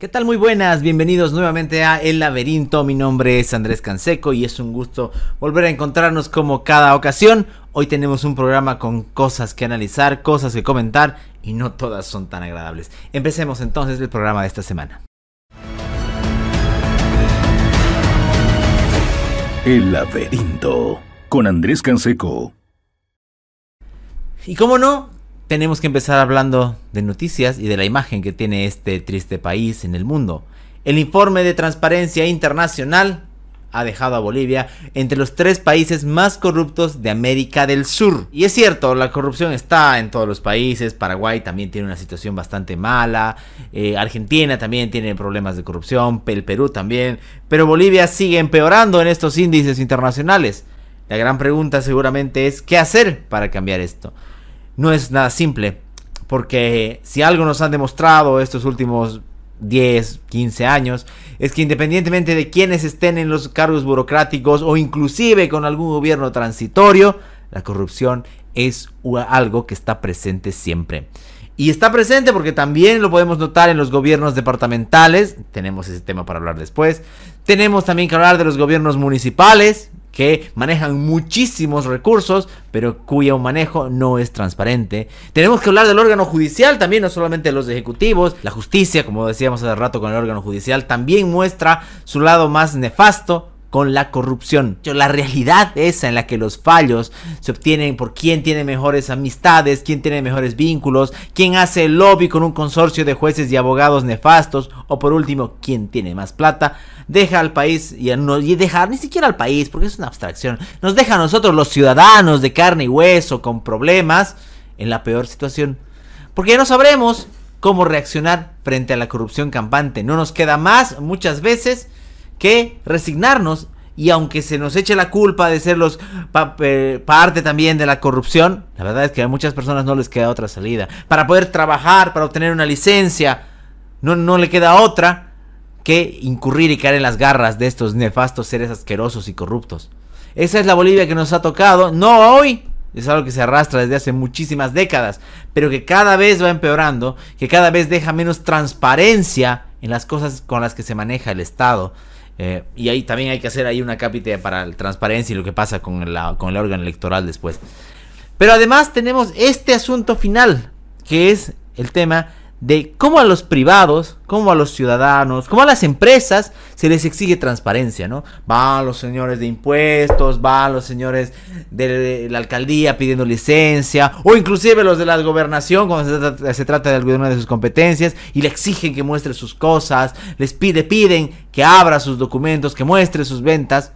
¿Qué tal? Muy buenas, bienvenidos nuevamente a El Laberinto. Mi nombre es Andrés Canseco y es un gusto volver a encontrarnos como cada ocasión. Hoy tenemos un programa con cosas que analizar, cosas que comentar y no todas son tan agradables. Empecemos entonces el programa de esta semana. El Laberinto con Andrés Canseco. Y como no, tenemos que empezar hablando de noticias y de la imagen que tiene este triste país en el mundo. El informe de Transparencia Internacional ha dejado a Bolivia entre los tres países más corruptos de América del Sur. Y es cierto, la corrupción está en todos los países, Paraguay también tiene una situación bastante mala, eh, Argentina también tiene problemas de corrupción, el Perú también, pero Bolivia sigue empeorando en estos índices internacionales. La gran pregunta seguramente es, ¿qué hacer para cambiar esto? No es nada simple. Porque si algo nos han demostrado estos últimos 10, 15 años, es que independientemente de quienes estén en los cargos burocráticos o inclusive con algún gobierno transitorio, la corrupción es algo que está presente siempre. Y está presente porque también lo podemos notar en los gobiernos departamentales, tenemos ese tema para hablar después, tenemos también que hablar de los gobiernos municipales, que manejan muchísimos recursos, pero cuyo manejo no es transparente. Tenemos que hablar del órgano judicial también, no solamente los ejecutivos. La justicia, como decíamos hace rato con el órgano judicial, también muestra su lado más nefasto con la corrupción. La realidad esa en la que los fallos se obtienen por quién tiene mejores amistades, quién tiene mejores vínculos, quién hace el lobby con un consorcio de jueces y abogados nefastos, o por último, quién tiene más plata, deja al país y, no, y ni siquiera al país, porque es una abstracción, nos deja a nosotros los ciudadanos de carne y hueso con problemas en la peor situación. Porque ya no sabremos cómo reaccionar frente a la corrupción campante. No nos queda más muchas veces que resignarnos y aunque se nos eche la culpa de ser los parte también de la corrupción, la verdad es que a muchas personas no les queda otra salida. Para poder trabajar, para obtener una licencia, no, no le queda otra que incurrir y caer en las garras de estos nefastos seres asquerosos y corruptos. Esa es la Bolivia que nos ha tocado, no hoy, es algo que se arrastra desde hace muchísimas décadas, pero que cada vez va empeorando, que cada vez deja menos transparencia en las cosas con las que se maneja el Estado. Eh, y ahí también hay que hacer ahí una cápita para la transparencia y lo que pasa con, con el órgano electoral después. Pero además tenemos este asunto final, que es el tema de cómo a los privados, cómo a los ciudadanos, cómo a las empresas se les exige transparencia, ¿no? Van los señores de impuestos, van los señores de la alcaldía pidiendo licencia, o inclusive los de la gobernación cuando se trata, de alguna de sus competencias, y le exigen que muestre sus cosas, les pide, piden que abra sus documentos, que muestre sus ventas,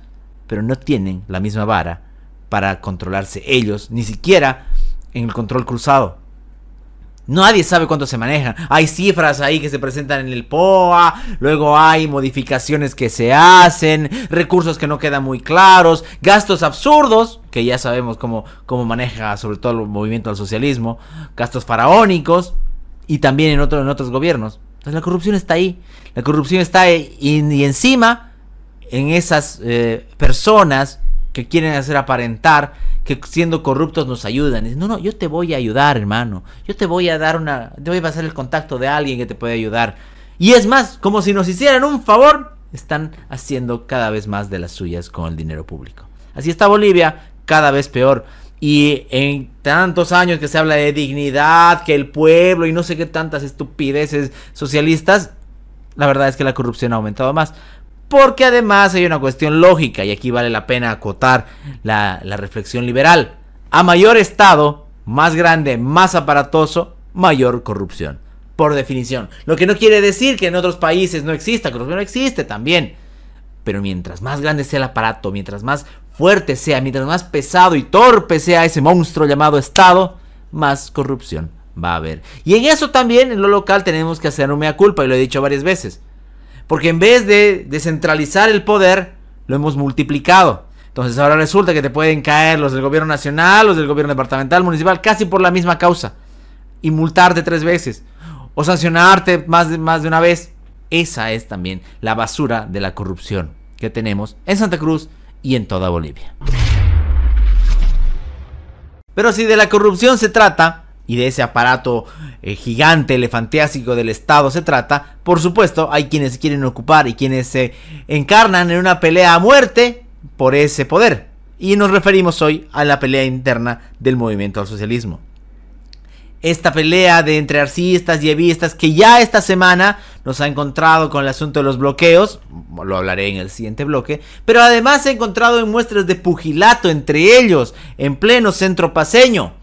pero no tienen la misma vara para controlarse ellos, ni siquiera en el control cruzado. Nadie sabe cuánto se manejan. Hay cifras ahí que se presentan en el POA, luego hay modificaciones que se hacen, recursos que no quedan muy claros, gastos absurdos, que ya sabemos cómo, cómo maneja sobre todo el movimiento al socialismo, gastos faraónicos y también en, otro, en otros gobiernos. Entonces la corrupción está ahí. La corrupción está ahí y, encima en esas eh, personas que quieren hacer aparentar que siendo corruptos nos ayudan. no, no, yo te voy a ayudar, hermano. Yo te voy a dar una. Te voy a pasar el contacto de alguien que te puede ayudar. Y es más, como si nos hicieran un favor, están haciendo cada vez más de las suyas con el dinero público. Así está Bolivia, cada vez peor. Y en tantos años que se habla de dignidad, que el pueblo y no sé qué tantas estupideces socialistas, la verdad es que la corrupción ha aumentado más. Porque además hay una cuestión lógica y aquí vale la pena acotar la, reflexión liberal. A mayor Estado, más grande, más aparatoso, mayor corrupción. Por definición. Lo que no quiere decir que en otros países no exista, corrupción no existe también. Pero mientras más grande sea el aparato, mientras más fuerte sea, mientras más pesado y torpe sea ese monstruo llamado Estado, más corrupción va a haber. Y en eso también, en lo local, tenemos que hacer un mea culpa, y lo he dicho varias veces. Porque en vez de descentralizar el poder, lo hemos multiplicado. Entonces ahora resulta que te pueden caer los del gobierno nacional, los del gobierno departamental, municipal, casi por la misma causa. Y multarte tres veces. O sancionarte más de, más de una vez. Esa es también la basura de la corrupción que tenemos en Santa Cruz y en toda Bolivia. Pero si de la corrupción se trata, y de ese aparato eh, gigante, elefantiásico del Estado se trata, por supuesto hay quienes quieren ocupar y quienes se encarnan en una pelea a muerte por ese poder. Y nos referimos hoy a la pelea interna del movimiento al socialismo esta pelea de entre arcistas y evistas que ya esta semana nos ha encontrado con el asunto de los bloqueos, lo hablaré en el siguiente bloque, pero además se ha encontrado en muestras de pugilato entre ellos, en pleno centro paseño.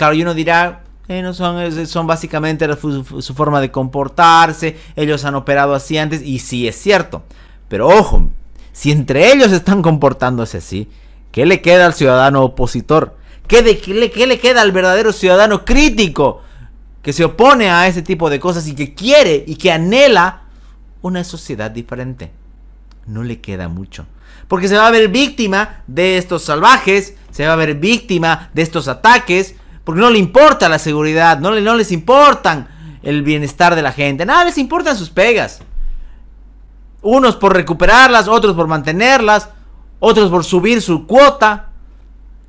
Claro, y uno dirá, eh, no son, son básicamente su, su forma de comportarse, ellos han operado así antes, y sí es cierto. Pero ojo, si entre ellos están comportándose así, ¿qué le queda al ciudadano opositor? ¿Qué, le, queda al verdadero ciudadano crítico que se opone a ese tipo de cosas y que quiere y que anhela una sociedad diferente? No le queda mucho. Porque se va a ver víctima de estos salvajes, se va a ver víctima de estos ataques, porque no le importa la seguridad, no, no les importan el bienestar de la gente, nada les importan sus pegas. Unos por recuperarlas, otros por mantenerlas, otros por subir su cuota.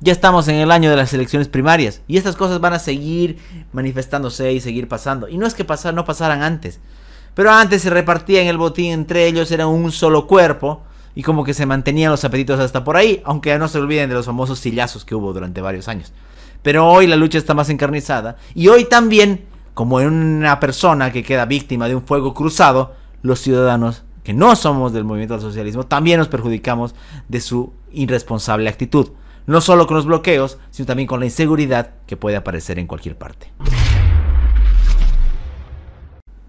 Ya estamos en el año de las elecciones primarias y estas cosas van a seguir manifestándose y seguir pasando. Y no es que pasar, no pasaran antes. Pero antes se repartían el botín entre ellos, era un solo cuerpo y como que se mantenían los apetitos hasta por ahí, aunque no se olviden de los famosos sillazos que hubo durante varios años. Pero hoy la lucha está más encarnizada y hoy también, como en una persona que queda víctima de un fuego cruzado, los ciudadanos que no somos del movimiento del socialismo también nos perjudicamos de su irresponsable actitud no solo con los bloqueos, sino también con la inseguridad que puede aparecer en cualquier parte.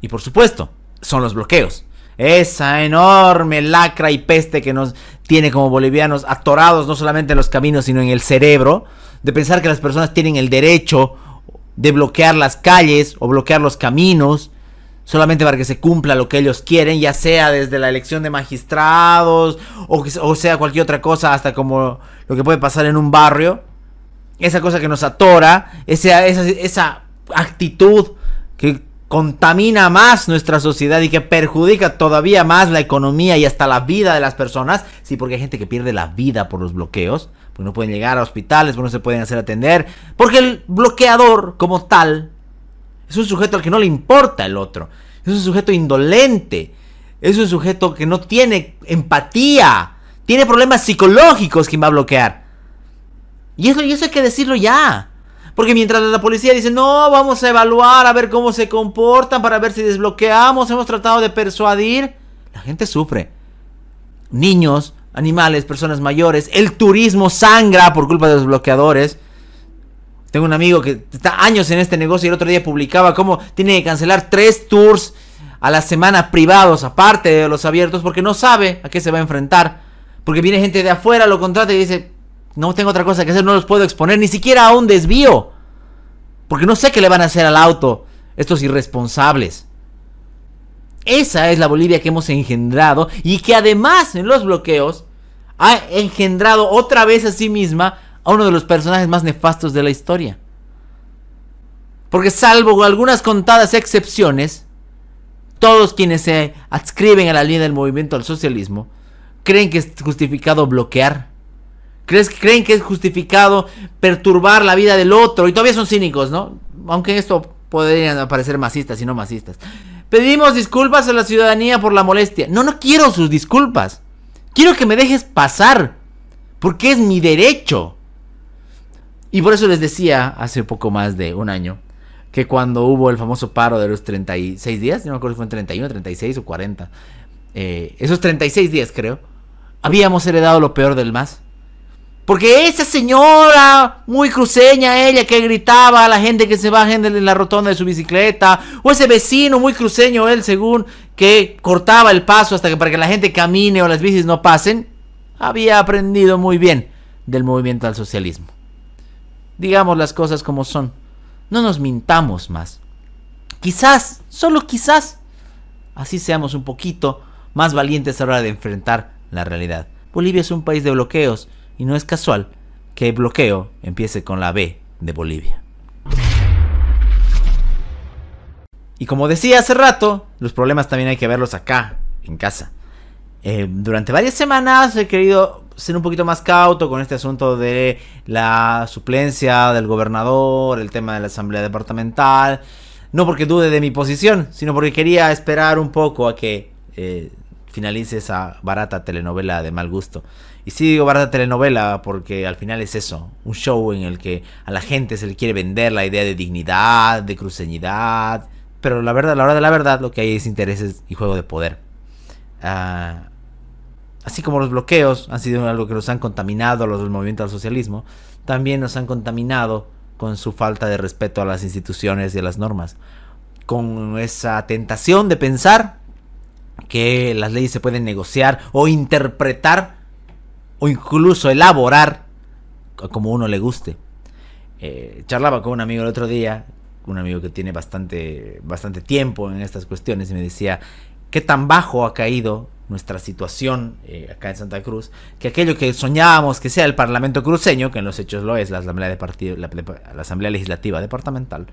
Y por supuesto, son los bloqueos. Esa enorme lacra y peste que nos tiene como bolivianos atorados no solamente en los caminos, sino en el cerebro, de pensar que las personas tienen el derecho de bloquear las calles o bloquear los caminos solamente para que se cumpla lo que ellos quieren, ya sea desde la elección de magistrados o, o sea cualquier otra cosa, hasta como lo que puede pasar en un barrio. Esa cosa que nos atora, esa, esa, esa actitud que contamina más nuestra sociedad y que perjudica todavía más la economía y hasta la vida de las personas. Sí, porque hay gente que pierde la vida por los bloqueos, porque no pueden llegar a hospitales, porque no se pueden hacer atender, porque el bloqueador como tal es un sujeto al que no le importa el otro. Es un sujeto indolente. Es un sujeto que no tiene empatía. Tiene problemas psicológicos quien va a bloquear. Y eso, y eso hay que decirlo ya. Porque mientras la policía dice, no, vamos a evaluar, a ver cómo se comportan, para ver si desbloqueamos, hemos tratado de persuadir, la gente sufre. Niños, animales, personas mayores, el turismo sangra por culpa de los bloqueadores. Tengo un amigo que está años en este negocio y el otro día publicaba cómo tiene que cancelar tres tours a la semana privados, aparte de los abiertos, porque no sabe a qué se va a enfrentar. Porque viene gente de afuera, lo contrata y dice, no tengo otra cosa que hacer, no los puedo exponer, ni siquiera a un desvío. Porque no sé qué le van a hacer al auto estos irresponsables. Esa es la Bolivia que hemos engendrado y que además en los bloqueos ha engendrado otra vez a sí misma a uno de los personajes más nefastos de la historia. Porque salvo algunas contadas excepciones, todos quienes se adscriben a la línea del movimiento al socialismo creen que es justificado bloquear. Creen que es justificado perturbar la vida del otro. Y todavía son cínicos, ¿no? Aunque esto podrían aparecer masistas y no masistas. Pedimos disculpas a la ciudadanía por la molestia. No, no quiero sus disculpas. Quiero que me dejes pasar. Porque es mi derecho. Y por eso les decía hace poco más de un año que cuando hubo el famoso paro de los 36 días, no me acuerdo si fue en 31, 36 o 40, eh, esos 36 días creo, habíamos heredado lo peor del más. Porque esa señora, muy cruceña ella, que gritaba a la gente que se bajen en la rotonda de su bicicleta, o ese vecino muy cruceño él, según, que cortaba el paso hasta que para que la gente camine o las bicis no pasen, había aprendido muy bien del movimiento al socialismo. Digamos las cosas como son. No nos mintamos más. Quizás, solo quizás, así seamos un poquito más valientes a la hora de enfrentar la realidad. Bolivia es un país de bloqueos y no es casual que el bloqueo empiece con la B de Bolivia. Y como decía hace rato, los problemas también hay que verlos acá, en casa. Eh, durante varias semanas he querido ser un poquito más cauto con este asunto de la suplencia del gobernador, el tema de la asamblea departamental. No porque dude de mi posición, sino porque quería esperar un poco a que eh, finalice esa barata telenovela de mal gusto. Y sí digo barata telenovela porque al final es eso, un show en el que a la gente se le quiere vender la idea de dignidad, de cruceñidad, pero la verdad, a la hora de la verdad, lo que hay es intereses y juego de poder. Ah, así como los bloqueos han sido algo que nos han contaminado a los del movimiento al socialismo, también nos han contaminado con su falta de respeto a las instituciones y a las normas, con esa tentación de pensar que las leyes se pueden negociar o interpretar o incluso elaborar como uno le guste. Eh, charlaba con un amigo el otro día, un amigo que tiene bastante, bastante tiempo en estas cuestiones, y me decía, ¿qué tan bajo ha caído nuestra situación eh, acá en Santa Cruz, que aquello que soñábamos que sea el Parlamento cruceño, que en los hechos lo es, la Asamblea, de partido, la, Asamblea Legislativa Departamental,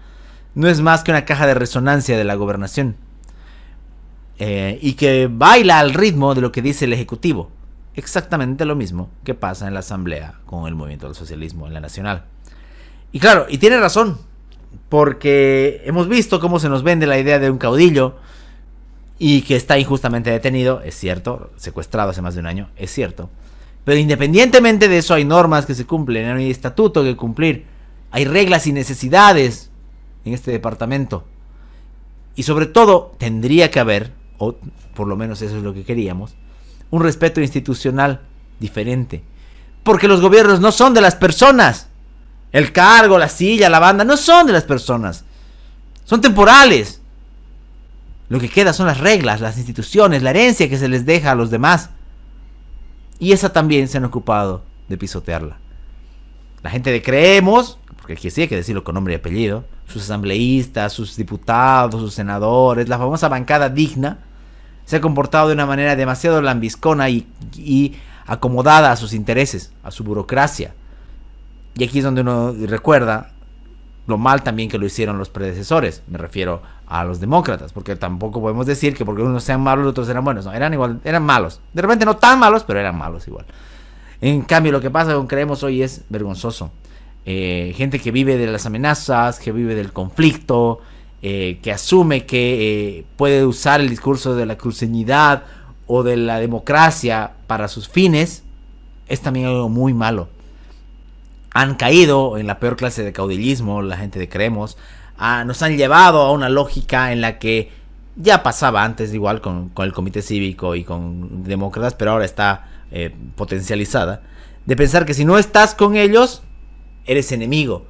no es más que una caja de resonancia de la gobernación. Eh, y que baila al ritmo de lo que dice el Ejecutivo. Exactamente lo mismo que pasa en la Asamblea con el movimiento del socialismo en la Nacional. Y claro, y tiene razón, porque hemos visto cómo se nos vende la idea de un caudillo y que está injustamente detenido, es cierto, secuestrado hace más de un año, es cierto. Pero independientemente de eso hay normas que se cumplen, hay estatuto que cumplir, hay reglas y necesidades en este departamento. Y sobre todo tendría que haber, o por lo menos eso es lo que queríamos, un respeto institucional diferente. Porque los gobiernos no son de las personas. El cargo, la silla, la banda, no son de las personas. Son temporales. Lo que queda son las reglas, las instituciones, la herencia que se les deja a los demás. Y esa también se han ocupado de pisotearla. La gente de Creemos, porque aquí sí hay que decirlo con nombre y apellido, sus asambleístas, sus diputados, sus senadores, la famosa bancada digna, se ha comportado de una manera demasiado lambiscona y, acomodada a sus intereses, a su burocracia. Y aquí es donde uno recuerda lo mal también que lo hicieron los predecesores. Me refiero a los demócratas, porque tampoco podemos decir que porque unos sean malos, los otros eran buenos. No, eran igual, eran malos. De repente no tan malos, pero eran malos igual. En cambio, lo que pasa con Creemos hoy es vergonzoso. Eh, gente que vive de las amenazas, que vive del conflicto, eh, que asume que eh, puede usar el discurso de la cruceñidad o de la democracia para sus fines, es también algo muy malo. Han caído en la peor clase de caudillismo, la gente de Creemos, nos han llevado a una lógica en la que ya pasaba antes igual con, el comité cívico y con demócratas, pero ahora está eh, potencializada, de pensar que si no estás con ellos, eres enemigo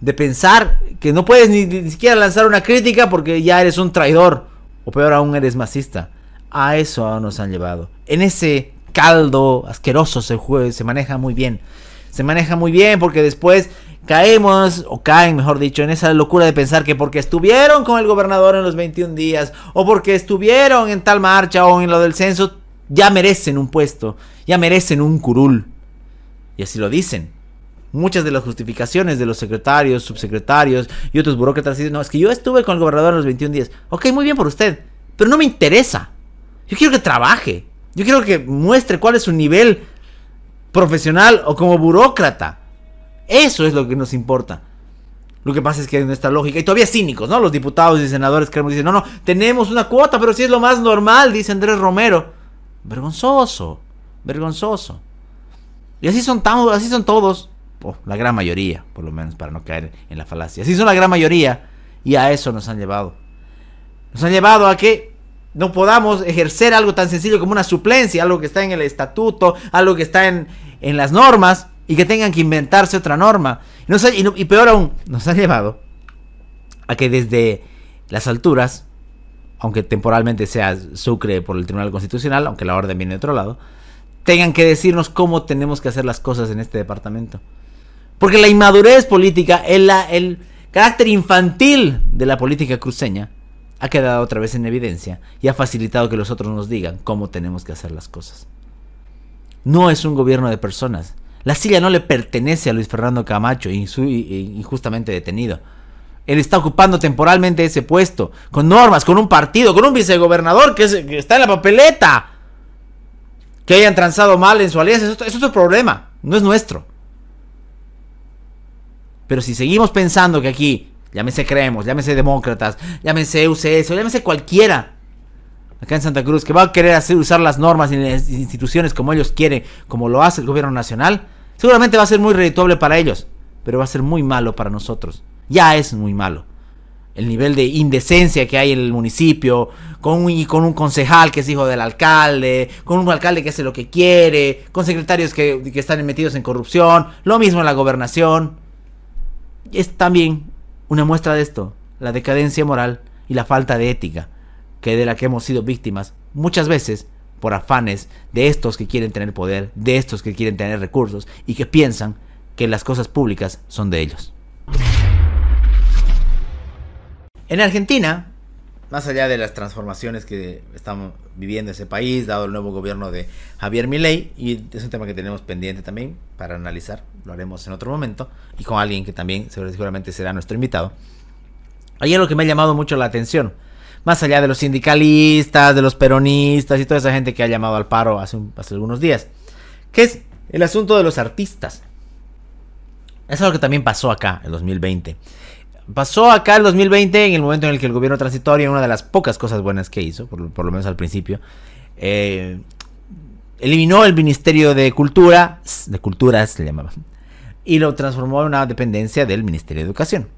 de pensar que no puedes ni, siquiera lanzar una crítica porque ya eres un traidor. O peor aún, eres masista. A eso nos han llevado. En ese caldo asqueroso se, se maneja muy bien. Se maneja muy bien porque después caemos, o caen, mejor dicho, en esa locura de pensar que porque estuvieron con el gobernador en los 21 días, o porque estuvieron en tal marcha o en lo del censo, ya merecen un puesto, ya merecen un curul. Y así lo dicen muchas de las justificaciones de los secretarios, subsecretarios y otros burócratas dicen, no, es que yo estuve con el gobernador en los 21 días. Ok, muy bien por usted, pero no me interesa. Yo quiero que trabaje. Yo quiero que muestre cuál es su nivel profesional o como burócrata. Eso es lo que nos importa. Lo que pasa es que hay nuestra lógica, y todavía cínicos, ¿no? Los diputados y senadores que dicen, no, no, tenemos una cuota, pero si es lo más normal, dice Andrés Romero. Vergonzoso, vergonzoso. Y así son, así son todos la gran mayoría, por lo menos, para no caer en la falacia. Así son la gran mayoría y a eso nos han llevado. Nos han llevado a que no podamos ejercer algo tan sencillo como una suplencia, algo que está en el estatuto, algo que está en, en las normas y que tengan que inventarse otra norma. y, y peor aún, nos han llevado a que desde las alturas, aunque temporalmente sea Sucre por el Tribunal Constitucional, aunque la orden viene de otro lado, tengan que decirnos cómo tenemos que hacer las cosas en este departamento. Porque la inmadurez política, el, el carácter infantil de la política cruceña ha quedado otra vez en evidencia y ha facilitado que los otros nos digan cómo tenemos que hacer las cosas. No es un gobierno de personas. La silla no le pertenece a Luis Fernando Camacho, injustamente detenido. Él está ocupando temporalmente ese puesto, con normas, con un partido, con un vicegobernador que, está en la papeleta. Que hayan transado mal en su alianza, eso es otro problema, no es nuestro. Pero si seguimos pensando que aquí, llámese creemos, llámese demócratas, llámese UCS, llámese cualquiera, acá en Santa Cruz, que va a querer hacer, usar las normas y las instituciones como ellos quieren, como lo hace el gobierno nacional, seguramente va a ser muy redituable para ellos, pero va a ser muy malo para nosotros. Ya es muy malo el nivel de indecencia que hay en el municipio, con un, con un concejal que es hijo del alcalde, con un alcalde que hace lo que quiere, con secretarios que, que están metidos en corrupción, lo mismo en la gobernación. Es también una muestra de esto, la decadencia moral y la falta de ética, que de la que hemos sido víctimas muchas veces por afanes de estos que quieren tener poder, de estos que quieren tener recursos y que piensan que las cosas públicas son de ellos. En Argentina, más allá de las transformaciones que estamos viviendo ese país, dado el nuevo gobierno de Javier Milei, y es un tema que tenemos pendiente también para analizar, lo haremos en otro momento, y con alguien que también seguramente será nuestro invitado. Hay algo que me ha llamado mucho la atención, más allá de los sindicalistas, de los peronistas y toda esa gente que ha llamado al paro hace, hace algunos días, que es el asunto de los artistas. Eso es algo que también pasó acá en 2020. Pasó acá el 2020 en el momento en el que el gobierno transitorio, una de las pocas cosas buenas que hizo, por, lo menos al principio, eh, eliminó el Ministerio de Cultura, de Culturas se llamaba, y lo transformó en una dependencia del Ministerio de Educación.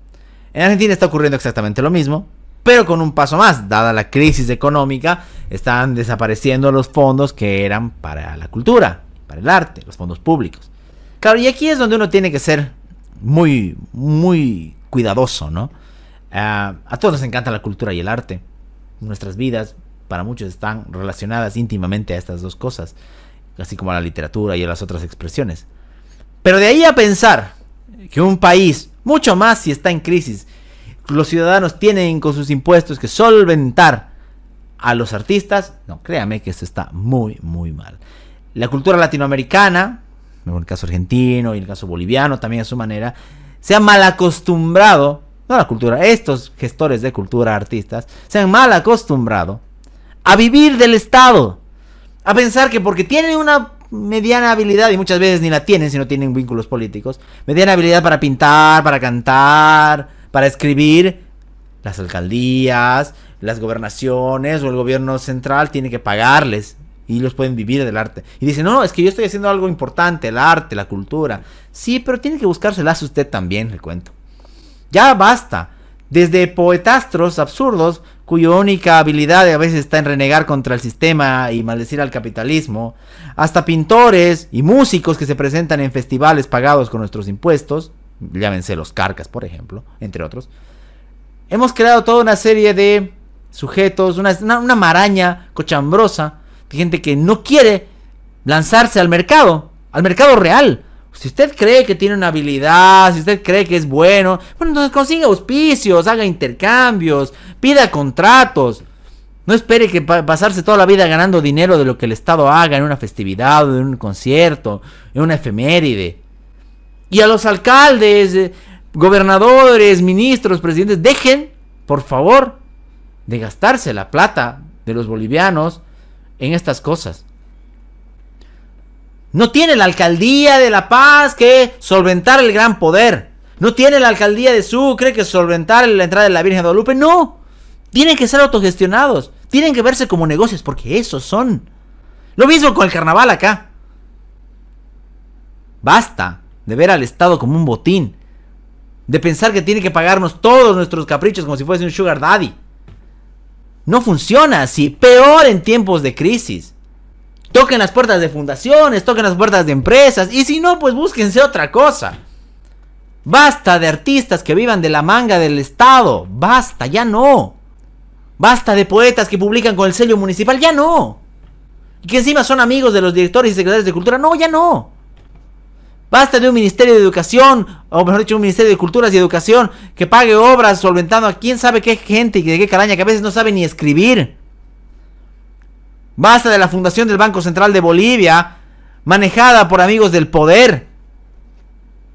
En Argentina está ocurriendo exactamente lo mismo, pero con un paso más, dada la crisis económica, están desapareciendo los fondos que eran para la cultura, para el arte, los fondos públicos. Claro, y aquí es donde uno tiene que ser muy, muy cuidadoso, ¿no? Ah, a todos nos encanta la cultura y el arte. Nuestras vidas, para muchos, están relacionadas íntimamente a estas dos cosas, así como a la literatura y a las otras expresiones. Pero de ahí a pensar que un país, mucho más si está en crisis, los ciudadanos tienen con sus impuestos que solventar a los artistas, no, créame que esto está muy, muy mal. La cultura latinoamericana, en el caso argentino y en el caso boliviano también a su manera, se han mal acostumbrado, no la cultura, estos gestores de cultura, artistas, se han mal acostumbrado a vivir del Estado, a pensar que porque tienen una mediana habilidad, y muchas veces ni la tienen si no tienen vínculos políticos, mediana habilidad para pintar, para cantar, para escribir, las alcaldías, las gobernaciones o el gobierno central tiene que pagarles y ellos pueden vivir del arte. Y dicen, no, es que yo estoy haciendo algo importante, el arte, la cultura. Sí, pero tiene que buscárselas usted también, le cuento. Ya basta. Desde poetastros absurdos, cuya única habilidad a veces está en renegar contra el sistema y maldecir al capitalismo, hasta pintores y músicos que se presentan en festivales pagados con nuestros impuestos, llámense los carcas, por ejemplo, entre otros. Hemos creado toda una serie de sujetos, una, una maraña cochambrosa gente que no quiere lanzarse al mercado, al mercado real. Si usted cree que tiene una habilidad, si usted cree que es bueno, bueno, entonces consiga auspicios, haga intercambios, pida contratos. No espere que pasarse toda la vida ganando dinero de lo que el Estado haga en una festividad, en un concierto, en una efeméride. Y a los alcaldes, eh, gobernadores, ministros, presidentes, dejen, por favor, de gastarse la plata de los bolivianos en estas cosas. No tiene la alcaldía de La Paz que solventar el gran poder. No tiene la alcaldía de Sucre que solventar la entrada de la Virgen de Guadalupe. No. Tienen que ser autogestionados. Tienen que verse como negocios porque esos son. Lo mismo con el carnaval acá. Basta de ver al Estado como un botín. De pensar que tiene que pagarnos todos nuestros caprichos como si fuese un sugar daddy. No funciona así. Peor en tiempos de crisis. Toquen las puertas de fundaciones, toquen las puertas de empresas. Y si no, pues búsquense otra cosa. Basta de artistas que vivan de la manga del Estado. Basta, ya no. Basta de poetas que publican con el sello municipal. Ya no. Y que encima son amigos de los directores y secretarios de cultura. No, ya no. Basta de un Ministerio de Educación, o mejor dicho, un Ministerio de Culturas y Educación que pague obras solventando a quién sabe qué gente y de qué caraña que a veces no sabe ni escribir. Basta de la Fundación del Banco Central de Bolivia, manejada por amigos del poder,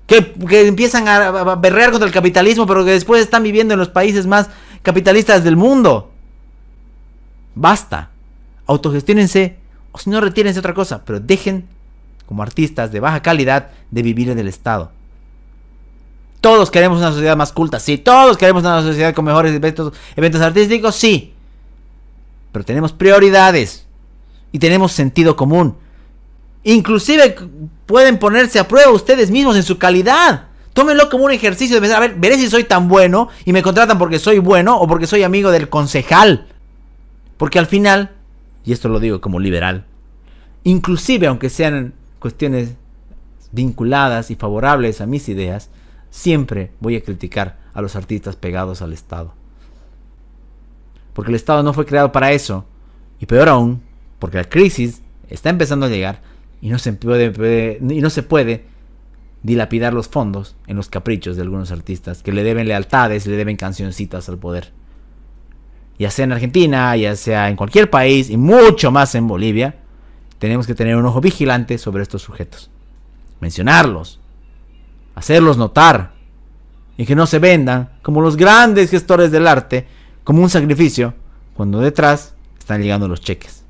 que, empiezan a, berrear contra el capitalismo, pero que después están viviendo en los países más capitalistas del mundo. Basta. Autogestionense O si no, retírense otra cosa, pero dejen, como artistas de baja calidad, de vivir en el Estado. Todos queremos una sociedad más culta, sí. Todos queremos una sociedad con mejores eventos artísticos, sí. Pero tenemos prioridades. Y tenemos sentido común. Inclusive pueden ponerse a prueba ustedes mismos en su calidad. Tómenlo como un ejercicio de pensar, a ver, veré si soy tan bueno y me contratan porque soy bueno o porque soy amigo del concejal. Porque al final, y esto lo digo como liberal, inclusive aunque sean cuestiones vinculadas y favorables a mis ideas, siempre voy a criticar a los artistas pegados al Estado. Porque el Estado no fue creado para eso. Y peor aún, porque la crisis está empezando a llegar y no se puede, y no se puede dilapidar los fondos en los caprichos de algunos artistas que le deben lealtades, le deben cancioncitas al poder. Ya sea en Argentina, ya sea en cualquier país y mucho más en Bolivia, tenemos que tener un ojo vigilante sobre estos sujetos. Mencionarlos, hacerlos notar y que no se vendan como los grandes gestores del arte como un sacrificio cuando detrás están llegando los cheques.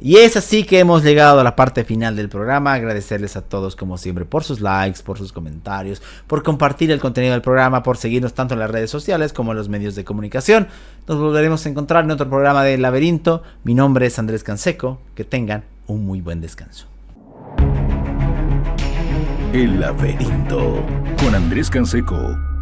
Y es así que hemos llegado a la parte final del programa. Agradecerles a todos como siempre por sus likes, por sus comentarios, por compartir el contenido del programa, por seguirnos tanto en las redes sociales como en los medios de comunicación. Nos volveremos a encontrar en otro programa de Laberinto. Mi nombre es Andrés Canseco. Que tengan un muy buen descanso. El Laberinto con Andrés Canseco.